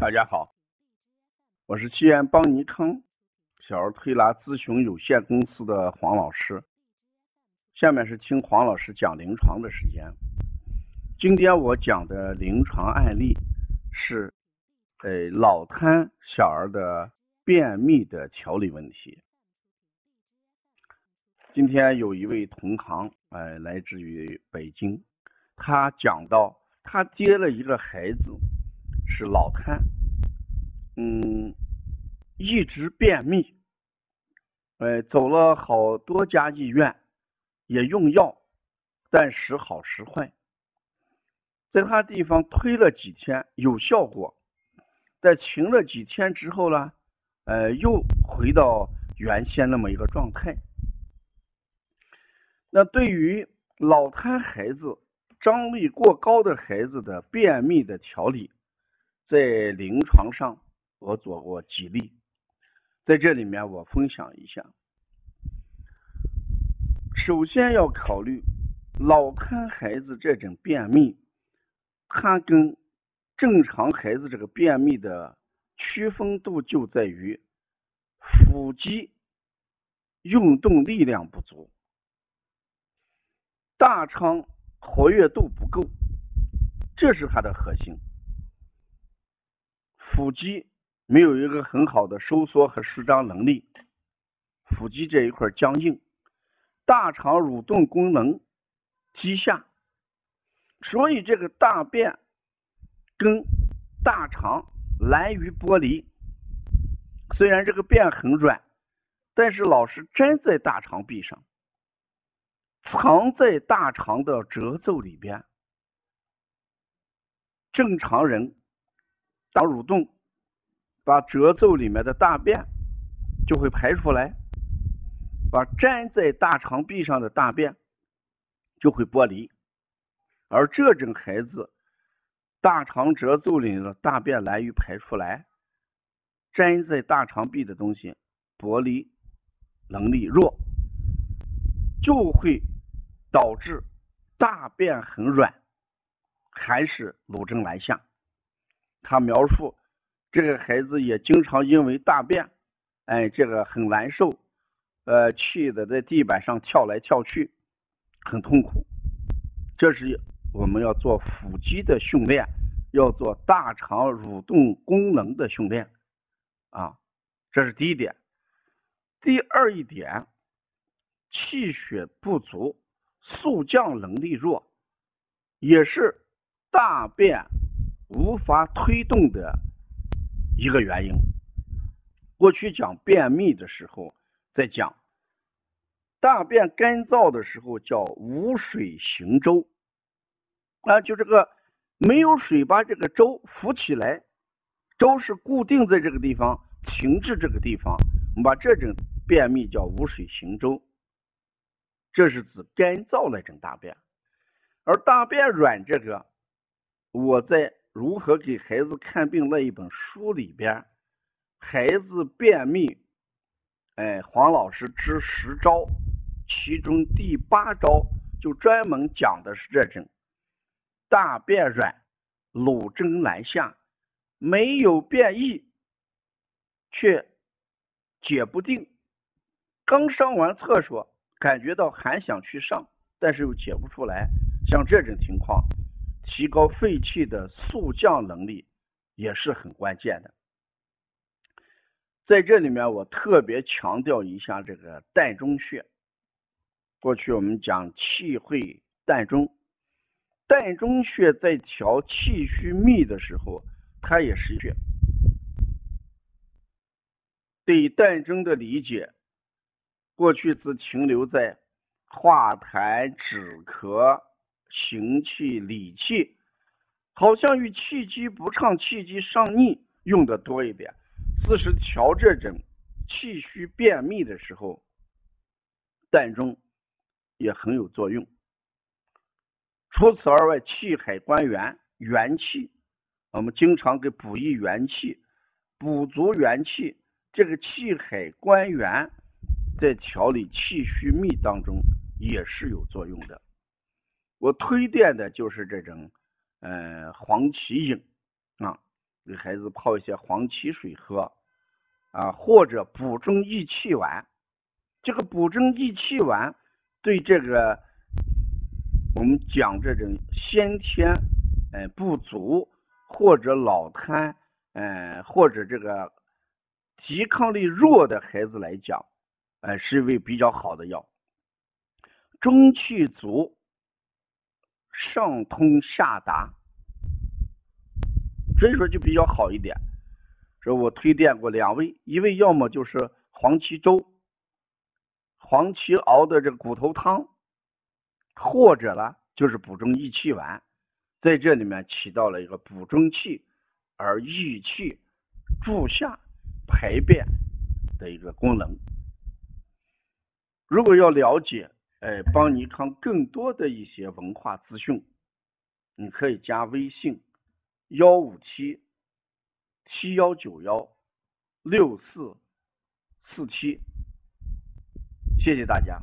大家好，我是西安邦尼康小儿推拿咨询有限公司的黄老师。下面是听黄老师讲临床的时间。今天我讲的临床案例是，呃，脑瘫小儿的便秘的调理问题。今天有一位同行，呃，来自于北京，他讲到他接了一个孩子。是老瘫，嗯，一直便秘，呃，走了好多家医院，也用药，但时好时坏。在他地方推了几天有效果，在停了几天之后呢，呃，又回到原先那么一个状态。那对于脑瘫孩子、张力过高的孩子的便秘的调理。在临床上，我做过几例，在这里面我分享一下。首先要考虑老看孩子这种便秘，它跟正常孩子这个便秘的区分度就在于腹肌运动力量不足，大肠活跃度不够，这是它的核心。腹肌没有一个很好的收缩和舒张能力，腹肌这一块僵硬，大肠蠕动功能低下，所以这个大便跟大肠难于剥离。虽然这个便很软，但是老是粘在大肠壁上，藏在大肠的褶皱里边。正常人。当蠕动，把褶皱里面的大便就会排出来，把粘在大肠壁上的大便就会剥离。而这种孩子，大肠褶皱里的大便难于排出来，粘在大肠壁的东西剥离能力弱，就会导致大便很软，还是鲁症难下。他描述，这个孩子也经常因为大便，哎，这个很难受，呃，气的在地板上跳来跳去，很痛苦。这是我们要做腹肌的训练，要做大肠蠕动功能的训练，啊，这是第一点。第二一点，气血不足，速降能力弱，也是大便。无法推动的一个原因。过去讲便秘的时候，在讲大便干燥的时候叫无水行舟，啊，就这个没有水把这个舟浮起来，舟是固定在这个地方，停滞这个地方，我们把这种便秘叫无水行舟，这是指干燥那种大便，而大便软这个，我在。如何给孩子看病那一本书里边，孩子便秘，哎，黄老师支十招，其中第八招就专门讲的是这种大便软、鲁症难下、没有便意却解不定，刚上完厕所感觉到还想去上，但是又解不出来，像这种情况。提高肺气的速降能力也是很关键的。在这里面，我特别强调一下这个膻中穴。过去我们讲气会膻中，膻中穴在调气虚秘的时候，它也是穴。对膻中的理解，过去只停留在化痰止咳。行气理气，好像与气机不畅、气机上逆用的多一点。四是调这种气虚便秘的时候，膻中也很有作用。除此而外，气海关元，元气，我们经常给补益元气，补足元气。这个气海关元在调理气虚秘当中也是有作用的。我推荐的就是这种，呃，黄芪饮啊，给孩子泡一些黄芪水喝，啊，或者补中益气丸。这个补中益气丸对这个我们讲这种先天呃不足或者脑瘫，嗯，或者这个抵抗力弱的孩子来讲，呃，是一味比较好的药。中气足，上通下达，所以说就比较好一点。说我推荐过两味，一味要么就是黄芪粥。黄芪熬的这个骨头汤，或者呢就是补中益气丸，在这里面起到了一个补中气而益气、助下排便的一个功能。如果要了解哎帮你看更多的一些文化资讯，你可以加微信幺五七七幺九幺六四四七。谢谢大家。